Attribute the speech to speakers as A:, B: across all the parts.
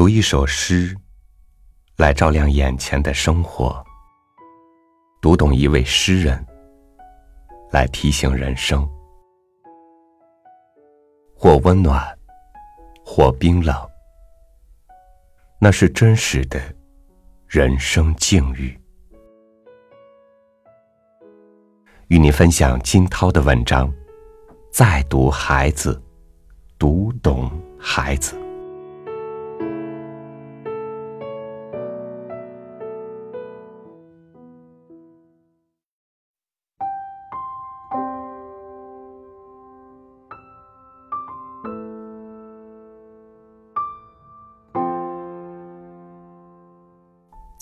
A: 读一首诗，来照亮眼前的生活；读懂一位诗人，来提醒人生。或温暖，或冰冷，那是真实的人生境遇。与你分享金涛的文章：再读孩子，读懂孩子。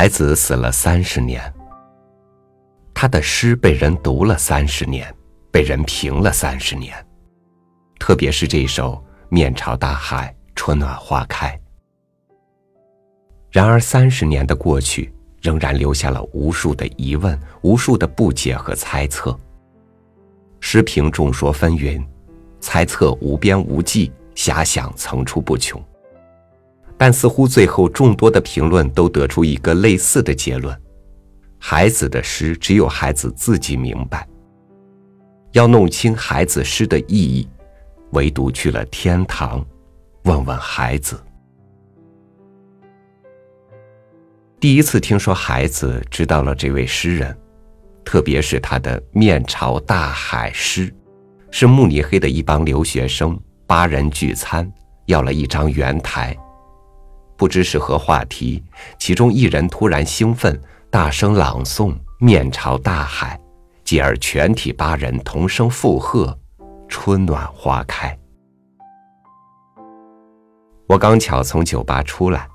A: 孩子死了三十年，他的诗被人读了三十年，被人评了三十年。特别是这首《面朝大海，春暖花开》。然而三十年的过去，仍然留下了无数的疑问、无数的不解和猜测。诗评众说纷纭，猜测无边无际，遐想层出不穷。但似乎最后众多的评论都得出一个类似的结论：孩子的诗只有孩子自己明白。要弄清孩子诗的意义，唯独去了天堂，问问孩子。第一次听说孩子知道了这位诗人，特别是他的面朝大海诗，是慕尼黑的一帮留学生八人聚餐，要了一张圆台。不知是何话题，其中一人突然兴奋，大声朗诵《面朝大海》，继而全体八人同声附和：“春暖花开。”我刚巧从酒吧出来，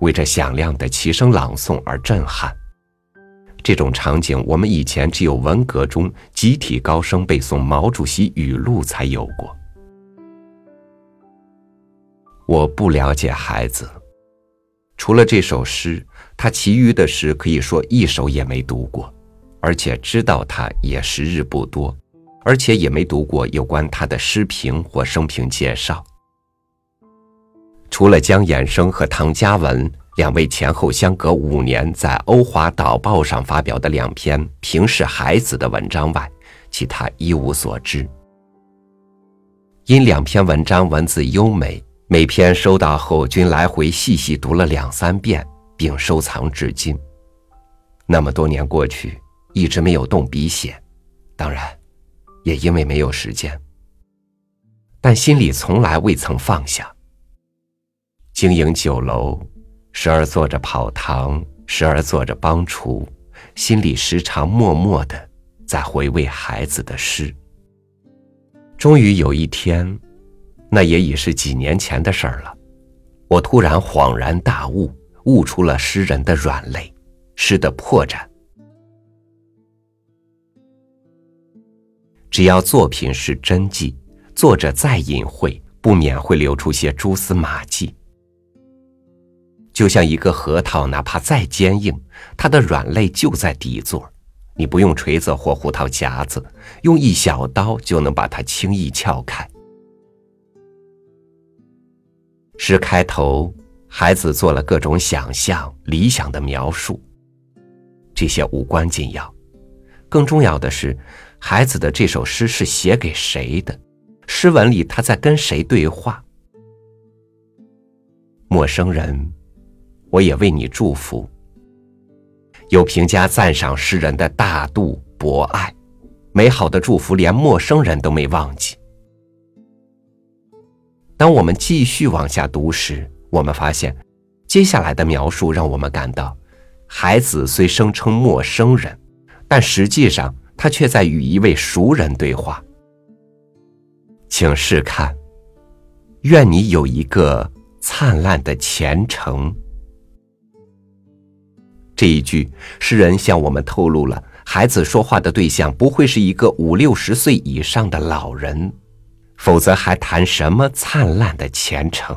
A: 为这响亮的齐声朗诵而震撼。这种场景，我们以前只有文革中集体高声背诵毛主席语录才有过。我不了解孩子。除了这首诗，他其余的诗可以说一首也没读过，而且知道他也时日不多，而且也没读过有关他的诗评或生平介绍。除了江衍生和唐嘉文两位前后相隔五年在《欧华导报》上发表的两篇评视孩子的文章外，其他一无所知。因两篇文章文字优美。每篇收到后，均来回细细读了两三遍，并收藏至今。那么多年过去，一直没有动笔写，当然，也因为没有时间。但心里从来未曾放下。经营酒楼，时而做着跑堂，时而做着帮厨，心里时常默默的在回味孩子的诗。终于有一天。那也已是几年前的事儿了，我突然恍然大悟，悟出了诗人的软肋，诗的破绽。只要作品是真迹，作者再隐晦，不免会流出些蛛丝马迹。就像一个核桃，哪怕再坚硬，它的软肋就在底座，你不用锤子或胡桃夹子，用一小刀就能把它轻易撬开。诗开头，孩子做了各种想象、理想的描述，这些无关紧要，更重要的是，孩子的这首诗是写给谁的？诗文里他在跟谁对话？陌生人。我也为你祝福。有评价赞赏诗人的大度博爱，美好的祝福连陌生人都没忘记。当我们继续往下读时，我们发现，接下来的描述让我们感到，孩子虽声称陌生人，但实际上他却在与一位熟人对话。请试看，愿你有一个灿烂的前程。这一句，诗人向我们透露了孩子说话的对象不会是一个五六十岁以上的老人，否则还谈什么灿烂的前程？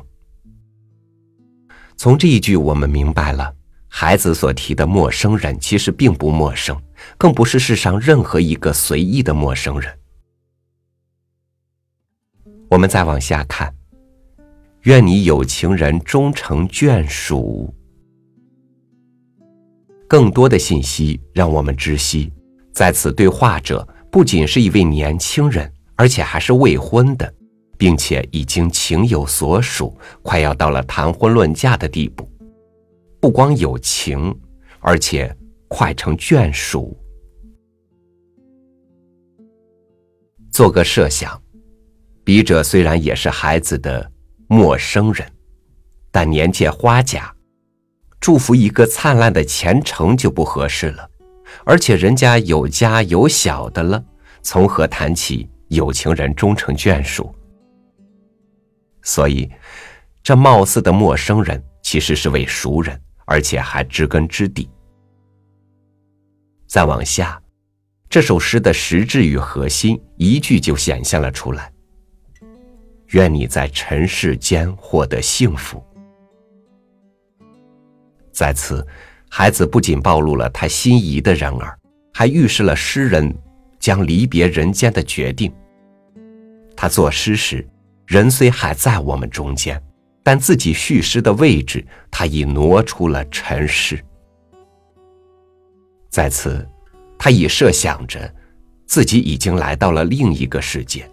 A: 从这一句，我们明白了，孩子所提的陌生人其实并不陌生，更不是世上任何一个随意的陌生人。我们再往下看，愿你有情人终成眷属。更多的信息让我们知悉，在此对话者不仅是一位年轻人，而且还是未婚的，并且已经情有所属，快要到了谈婚论嫁的地步。不光有情，而且快成眷属。做个设想，笔者虽然也是孩子的陌生人，但年届花甲。祝福一个灿烂的前程就不合适了，而且人家有家有小的了，从何谈起有情人终成眷属？所以，这貌似的陌生人其实是位熟人，而且还知根知底。再往下，这首诗的实质与核心一句就显现了出来：愿你在尘世间获得幸福。在此，孩子不仅暴露了他心仪的人儿，还预示了诗人将离别人间的决定。他作诗时，人虽还在我们中间，但自己叙诗的位置，他已挪出了尘世。在此，他已设想着自己已经来到了另一个世界，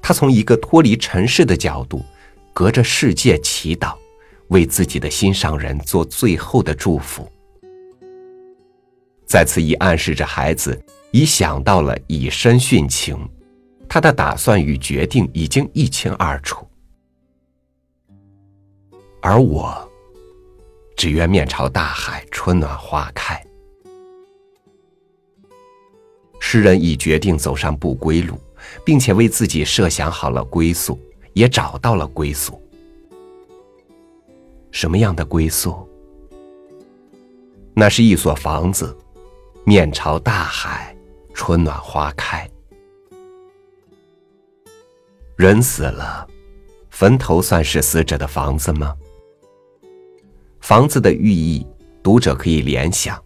A: 他从一个脱离尘世的角度，隔着世界祈祷。为自己的心上人做最后的祝福，在此已暗示着孩子已想到了以身殉情，他的打算与决定已经一清二楚。而我，只愿面朝大海，春暖花开。诗人已决定走上不归路，并且为自己设想好了归宿，也找到了归宿。什么样的归宿？那是一所房子，面朝大海，春暖花开。人死了，坟头算是死者的房子吗？房子的寓意，读者可以联想。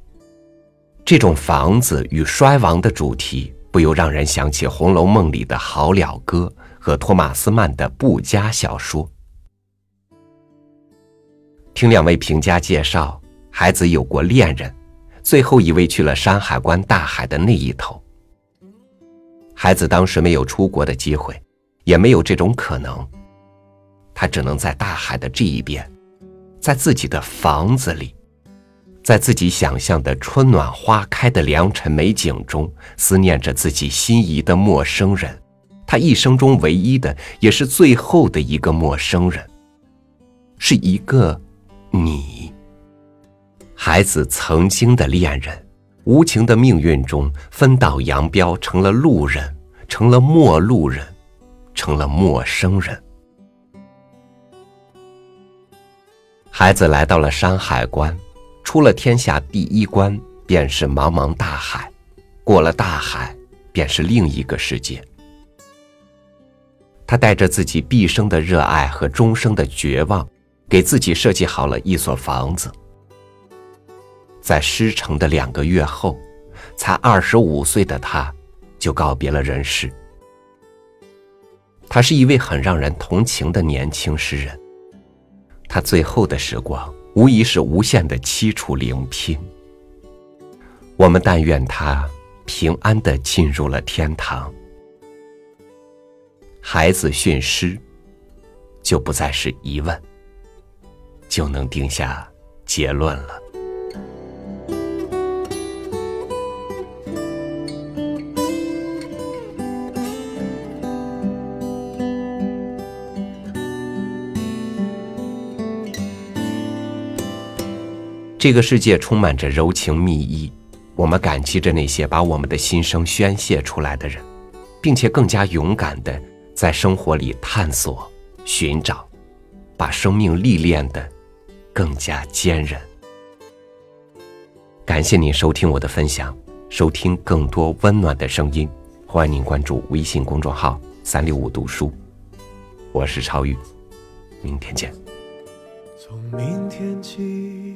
A: 这种房子与衰亡的主题，不由让人想起《红楼梦》里的好了歌和托马斯曼的不加小说。听两位评家介绍，孩子有过恋人，最后一位去了山海关大海的那一头。孩子当时没有出国的机会，也没有这种可能，他只能在大海的这一边，在自己的房子里，在自己想象的春暖花开的良辰美景中，思念着自己心仪的陌生人，他一生中唯一的，也是最后的一个陌生人，是一个。你，孩子曾经的恋人，无情的命运中分道扬镳，成了路人，成了陌路人，成了陌生人。孩子来到了山海关，出了天下第一关，便是茫茫大海，过了大海，便是另一个世界。他带着自己毕生的热爱和终生的绝望，给自己设计好了一所房子。在师承的两个月后，才二十五岁的他，就告别了人世。他是一位很让人同情的年轻诗人。他最后的时光，无疑是无限的凄楚灵拼。我们但愿他平安的进入了天堂。孩子训师，就不再是疑问，就能定下结论了。这个世界充满着柔情蜜意，我们感激着那些把我们的心声宣泄出来的人，并且更加勇敢的。在生活里探索、寻找，把生命历练的更加坚韧。感谢您收听我的分享，收听更多温暖的声音，欢迎您关注微信公众号“三六五读书”。我是超宇，明天见。
B: 从明天起，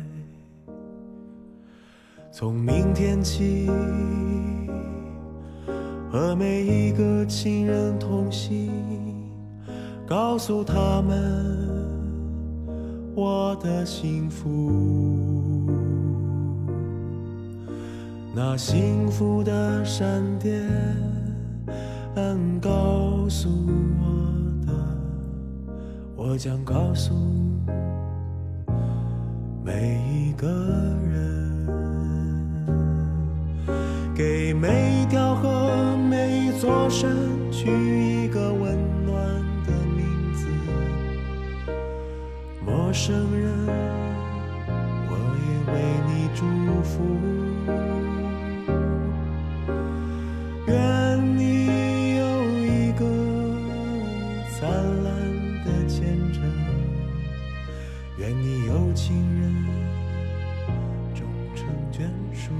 B: 从明天起，和每一个亲人同行。告诉他们我的幸福，那幸福的闪电告诉我的，我将告诉每一个人，山取一个温暖的名字。陌生人，我也为你祝福。愿你有一个灿烂的前程，愿你有情人终成眷属。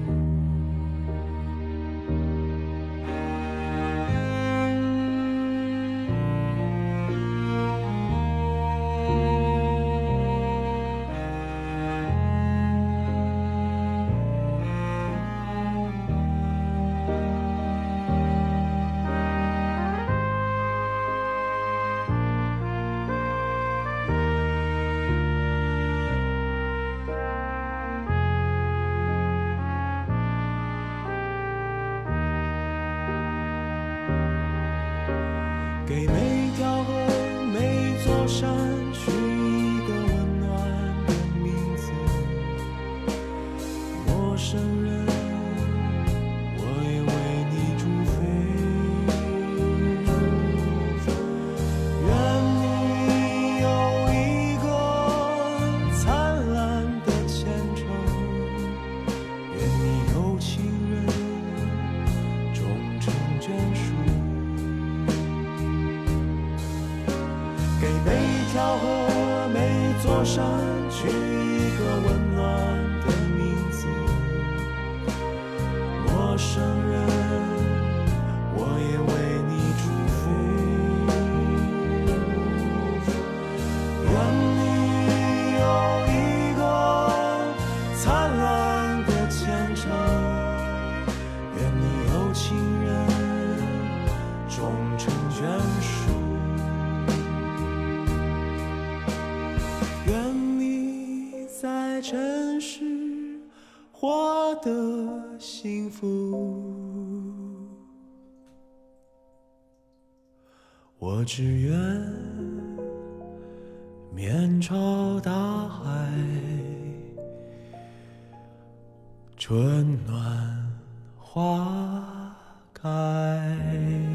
B: 我只愿面朝大海，春暖花开。